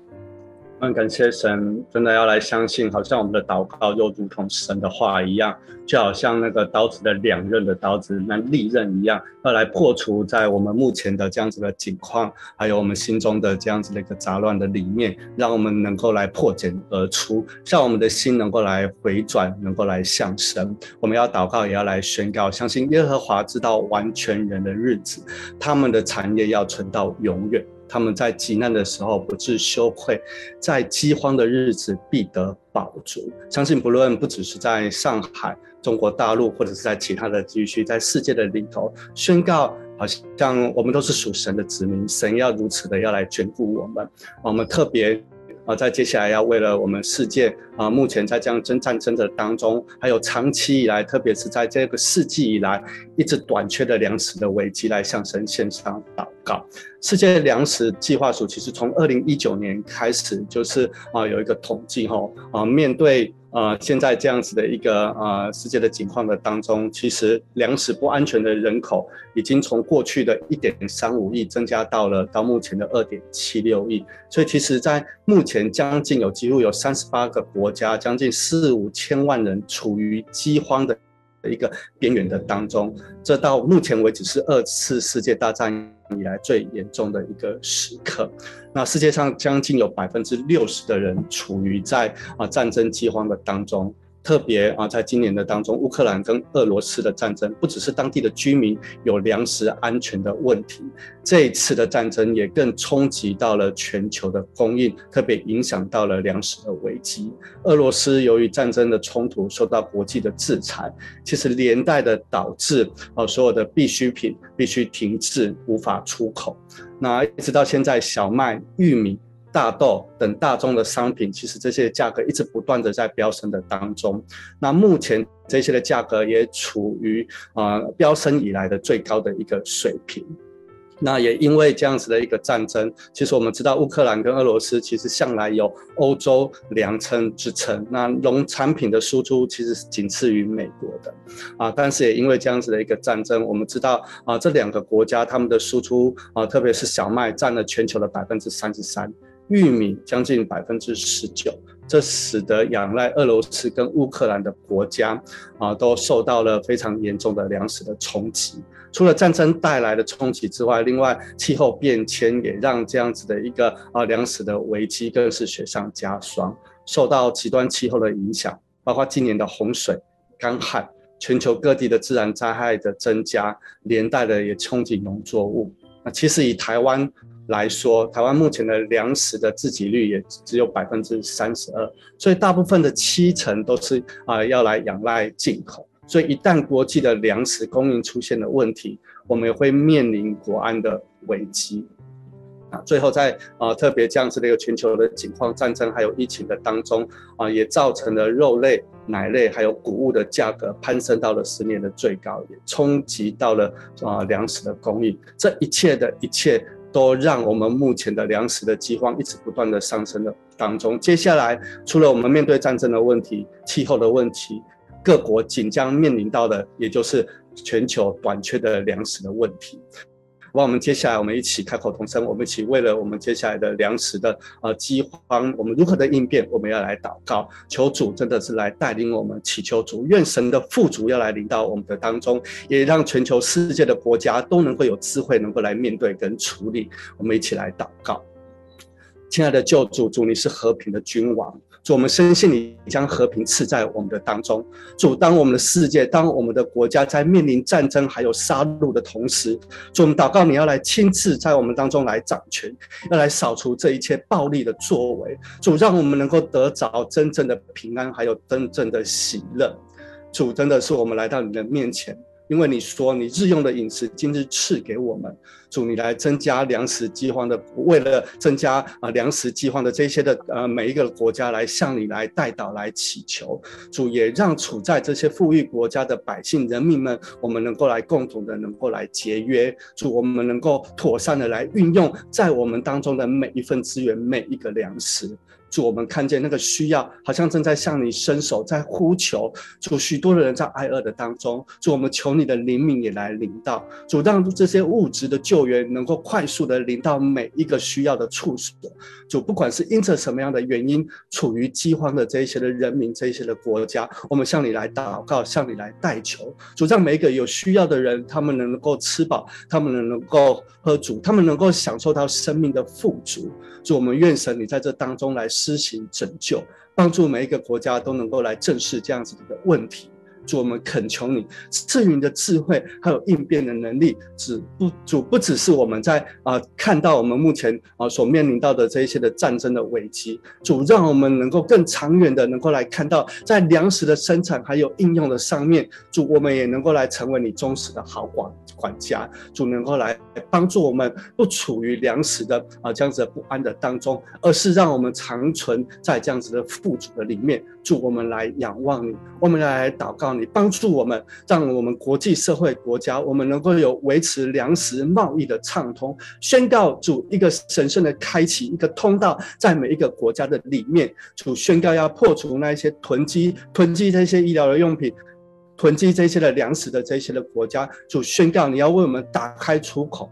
很感谢神，真的要来相信，好像我们的祷告又如同神的话一样，就好像那个刀子的两刃的刀子，那利刃一样，要来破除在我们目前的这样子的境况，还有我们心中的这样子的一个杂乱的理念，让我们能够来破茧而出，让我们的心能够来回转，能够来向神。我们要祷告，也要来宣告，相信耶和华知道完全人的日子，他们的产业要存到永远。他们在极难的时候不致羞愧，在饥荒的日子必得饱足。相信不论不只是在上海、中国大陆，或者是在其他的地区，在世界的里头宣告，好像我们都是属神的子民，神要如此的要来眷顾我们。我们特别。啊，在接下来要为了我们世界啊，目前在这样争战争的当中，还有长期以来，特别是在这个世纪以来一直短缺的粮食的危机，来向神献上祷告。世界粮食计划署其实从二零一九年开始，就是啊有一个统计哈啊，面对。呃，现在这样子的一个呃世界的情况的当中，其实粮食不安全的人口已经从过去的一点三五亿增加到了到目前的二点七六亿，所以其实，在目前将近有几乎有三十八个国家，将近四五千万人处于饥荒的一个边缘的当中，这到目前为止是二次世界大战以来最严重的一个时刻，那世界上将近有百分之六十的人处于在啊战争饥荒的当中。特别啊，在今年的当中，乌克兰跟俄罗斯的战争，不只是当地的居民有粮食安全的问题，这一次的战争也更冲击到了全球的供应，特别影响到了粮食的危机。俄罗斯由于战争的冲突受到国际的制裁，其实连带的导致啊所有的必需品必须停滞，无法出口。那一直到现在，小麦、玉米、大豆等大宗的商品，其实这些价格一直不断的在飙升的当中。那目前这些的价格也处于啊飙升以来的最高的一个水平。那也因为这样子的一个战争，其实我们知道乌克兰跟俄罗斯其实向来有欧洲粮仓之称。那农产品的输出其实是仅次于美国的啊，但是也因为这样子的一个战争，我们知道啊这两个国家他们的输出啊，特别是小麦占了全球的百分之三十三。玉米将近百分之十九，这使得仰赖俄罗斯跟乌克兰的国家啊，都受到了非常严重的粮食的冲击。除了战争带来的冲击之外，另外气候变迁也让这样子的一个啊粮食的危机更是雪上加霜。受到极端气候的影响，包括今年的洪水、干旱，全球各地的自然灾害的增加，连带的也冲击农作物。那其实以台湾。来说，台湾目前的粮食的自给率也只有百分之三十二，所以大部分的七成都是啊、要来仰赖进口，所以一旦国际的粮食供应出现了问题，我们也会面临国安的危机。啊，最后在啊、特别这样子的一个全球的情况，战争还有疫情的当中啊、也造成了肉类、奶类还有谷物的价格攀升到了十年的最高，也冲击到了啊粮食的供应，这一切的一切。都让我们目前的粮食的饥荒一直不断的上升的当中。接下来，除了我们面对战争的问题、气候的问题，各国即将面临到的，也就是全球短缺的粮食的问题。那我们接下来，我们一起开口同声，我们一起为了我们接下来的粮食的呃饥荒，我们如何的应变，我们要来祷告，求主真的是来带领我们，祈求主，愿神的富足要来临到我们的当中，也让全球世界的国家都能够有智慧，能够来面对跟处理。我们一起来祷告，亲爱的救主，主你是和平的君王。主，我们深信你将和平赐在我们的当中。主，当我们的世界、当我们的国家在面临战争还有杀戮的同时，主，我们祷告你要来亲自在我们当中来掌权，要来扫除这一切暴力的作为。主，让我们能够得着真正的平安，还有真正的喜乐。主，真的是我们来到你的面前。因为你说你日用的饮食今日赐给我们，主你来增加粮食饥荒的，为了增加啊粮食饥荒的这些的呃每一个国家来向你来代祷来祈求，主也让处在这些富裕国家的百姓人民们，我们能够来共同的能够来节约，主我们能够妥善的来运用在我们当中的每一份资源，每一个粮食。主，我们看见那个需要，好像正在向你伸手，在呼求。主，许多的人在挨饿的当中。主，我们求你的怜悯也来临到。主，让这些物质的救援能够快速的临到每一个需要的处所。主，不管是因着什么样的原因，处于饥荒的这一些的人民，这一些的国家，我们向你来祷告，向你来代求。主，让每一个有需要的人，他们能够吃饱，他们能够喝足，他们能够享受到生命的富足。主，我们愿神你在这当中来施行拯救，帮助每一个国家都能够来正视这样子的问题。主，我们恳求你赐予你的智慧，还有应变的能力。只不主不只是我们在啊、看到我们目前啊、所面临到的这一些的战争的危机，主让我们能够更长远的能够来看到，在粮食的生产还有应用的上面，主我们也能够来成为你忠实的好管管家。主能够来帮助我们不处于粮食的啊、这样子的不安的当中，而是让我们长存在这样子的富足的里面。主我们来仰望你，我们来祷告。你帮助我们，让我们国际社会国家，我们能够有维持粮食贸易的畅通，宣告主一个神圣的开启一个通道，在每一个国家的里面，主宣告要破除那些囤积囤积这些医疗的用品，囤积这些的粮食的这些的国家，主宣告你要为我们打开出口。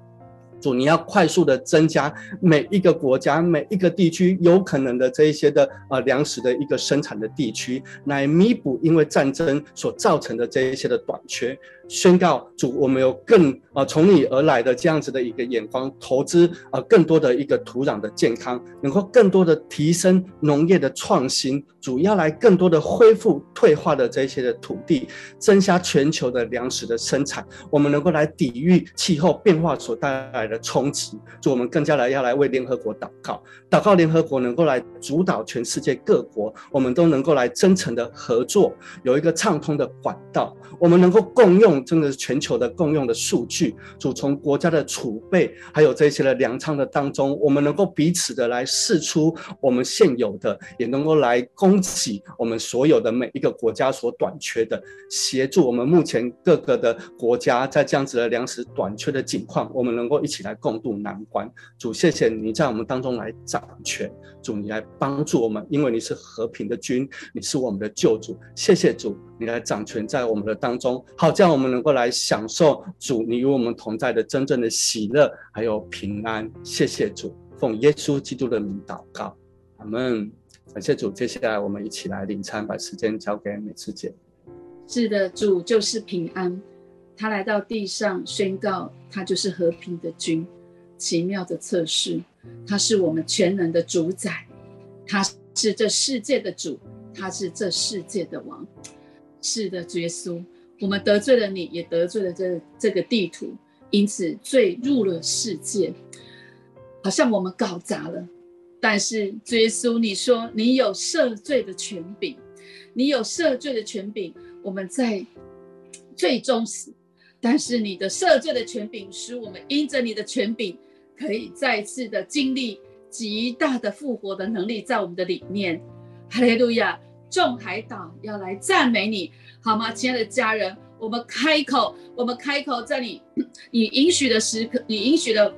主，你要快速的增加每一个国家、每一个地区有可能的这一些的呃粮食的一个生产的地区，来弥补因为战争所造成的这一些的短缺。宣告主，我们有更啊从你而来的这样子的一个眼光，投资啊更多的一个土壤的健康，能够更多的提升农业的创新，主要来更多的恢复退化的这些的土地，增加全球的粮食的生产，我们能够来抵御气候变化所带来的。冲击。主，我们更加来要来为联合国祷告，祷告联合国能够来主导全世界各国，我们都能够来真诚的合作，有一个畅通的管道，我们能够共用，真的是全球的共用的数据。主，从国家的储备，还有这些的粮仓的当中，我们能够彼此的来试出我们现有的，也能够来供给我们所有的每一个国家所短缺的，协助我们目前各个的国家在这样子的粮食短缺的境况，我们能够一起来共度难关。主，谢谢你在我们当中来掌权，主，你来帮助我们，因为你是和平的君，你是我们的救主。谢谢主，你来掌权在我们的当中，好，这样我们能够来享受主你与我们同在的真正的喜乐还有平安。谢谢主，奉耶稣基督的名祷告，阿门。感谢主，接下来我们一起来领餐，把时间交给美慈姐。是的，主就是平安。他来到地上宣告，他就是和平的君，奇妙的测试，他是我们全能的主宰，他是这世界的主，他是这世界的王。是的，耶稣，我们得罪了你，也得罪了这这个地图，因此坠入了世界，好像我们搞砸了。但是耶稣，你说你有赦罪的权柄，你有赦罪的权柄，我们在最终死。但是你的赦罪的权柄，使我们因着你的权柄，可以再次的经历极大的复活的能力在我们的里面。哈利路亚！众海岛要来赞美你，好吗？亲爱的家人，我们开口，我们开口，这里你 允许的时刻，你允许的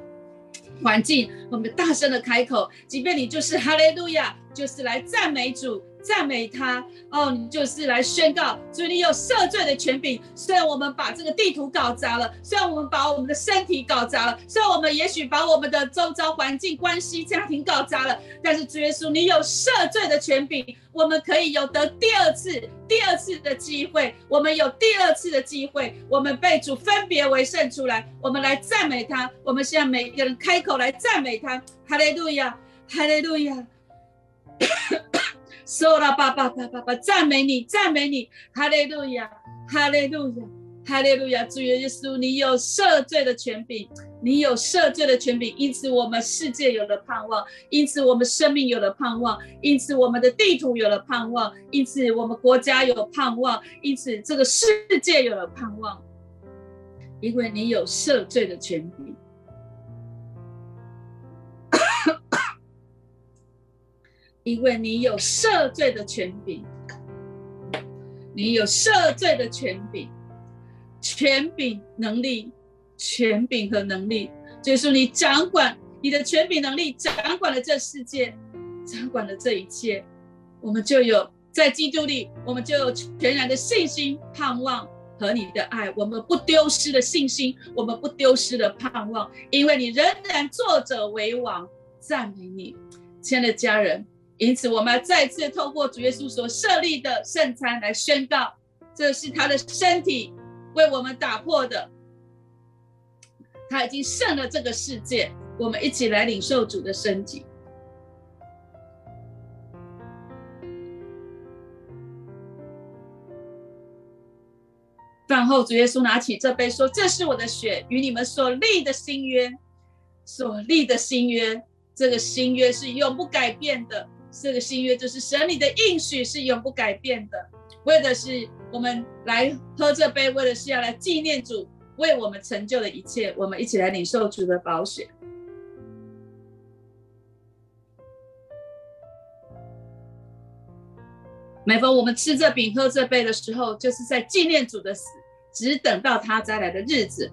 环境，我们大声的开口，即便你就是哈利路亚，就是来赞美主。赞美他哦，你就是来宣告，主你有赦罪的权柄。虽然我们把这个地图搞砸了，虽然我们把我们的身体搞砸了，虽然我们也许把我们的周遭环境、关系、家庭搞砸了，但是主耶稣，你有赦罪的权柄，我们可以有得第二次、第二次的机会。我们有第二次的机会，我们被主分别为圣出来，我们来赞美他。我们现在每一个人开口来赞美他，哈利路亚，哈利路亚。说了，爸爸，爸爸，爸，赞美你，赞美你，哈利路亚，哈利路亚，哈利路亚，主耶稣，你有赦罪的权柄，你有赦罪的权柄，因此我们世界有了盼望，因此我们生命有了盼望，因此我们的地图有了盼望，因此我们国家有盼望，因此这个世界有了盼望，因为你有赦罪的权柄。因为你有赦罪的权柄，你有赦罪的权柄，权柄能力，权柄和能力，就是你掌管你的权柄能力，掌管了这世界，掌管了这一切，我们就有在基督里，我们就有全然的信心、盼望和你的爱，我们不丢失的信心，我们不丢失的盼望，因为你仍然坐着为王，赞美你，亲爱的家人。因此，我们再次透过主耶稣所设立的圣餐来宣告，这是他的身体为我们打破的，他已经胜了这个世界。我们一起来领受主的身体。饭后，主耶稣拿起这杯说：“这是我的血，与你们所立的新约，所立的新约，这个新约是永不改变的。”这个新约就是神你的应许是永不改变的，为的是我们来喝这杯，为的是要来纪念主为我们成就的一切。我们一起来领受主的宝血。每逢我们吃这饼、喝这杯的时候，就是在纪念主的死，只等到他再来的日子。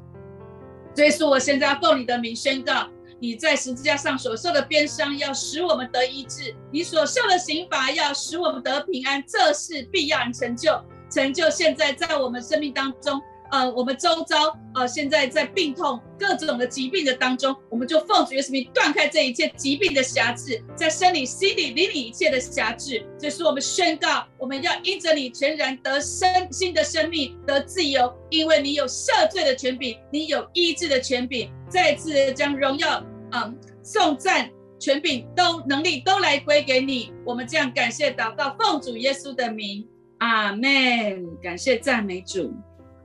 所以说，我现在要奉你的名宣告。你在十字架上所受的鞭伤，要使我们得医治；你所受的刑罚，要使我们得平安。这是必要成就，成就现在在我们生命当中。呃，我们周遭呃，现在在病痛各种的疾病的当中，我们就奉主耶稣名断开这一切疾病的辖制，在生理、心理、灵里一切的辖制。这是我们宣告，我们要因着你全然得生新的生命，得自由，因为你有赦罪的权柄，你有医治的权柄。再次将荣耀。嗯，颂赞权柄都能力都来归给你，我们这样感谢祷告，奉主耶稣的名，阿门。感谢赞美主，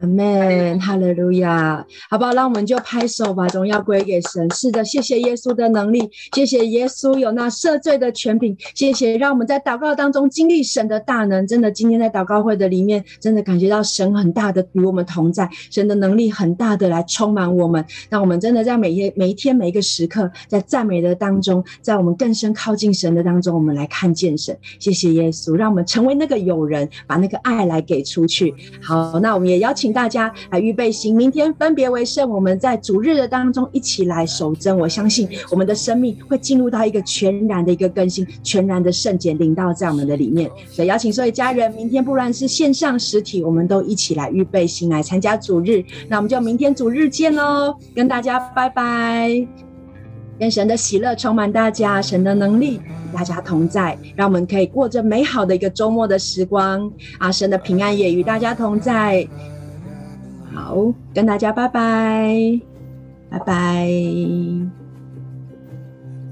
阿门，哈利路亚，好不好？让我们就拍手把荣耀归给神。是的，谢谢耶稣的能力，谢谢耶稣有那赦罪的权柄，谢谢让我们在祷告当中经历神的大能。真的，今天在祷告会的里面，真的感觉到神很大的与我们同在，神的能力很大的来充满我们，让我们真的在每一每一天每一个时刻，在赞美的当中，在我们更深靠近神的当中，我们来看见神。谢谢耶稣，让我们成为那个友人，把那个爱来给出去。好，那我们也邀请。请大家来预备心，明天分别为圣。我们在主日的当中一起来守贞。我相信我们的生命会进入到一个全然的一个更新，全然的圣洁临到在我们的里面。所以邀请所有家人，明天不论是线上实体，我们都一起来预备心来参加主日。那我们就明天主日见喽，跟大家拜拜。愿神的喜乐充满大家，神的能力与大家同在，让我们可以过着美好的一个周末的时光啊！神的平安也与大家同在。好，跟大家拜拜，拜拜。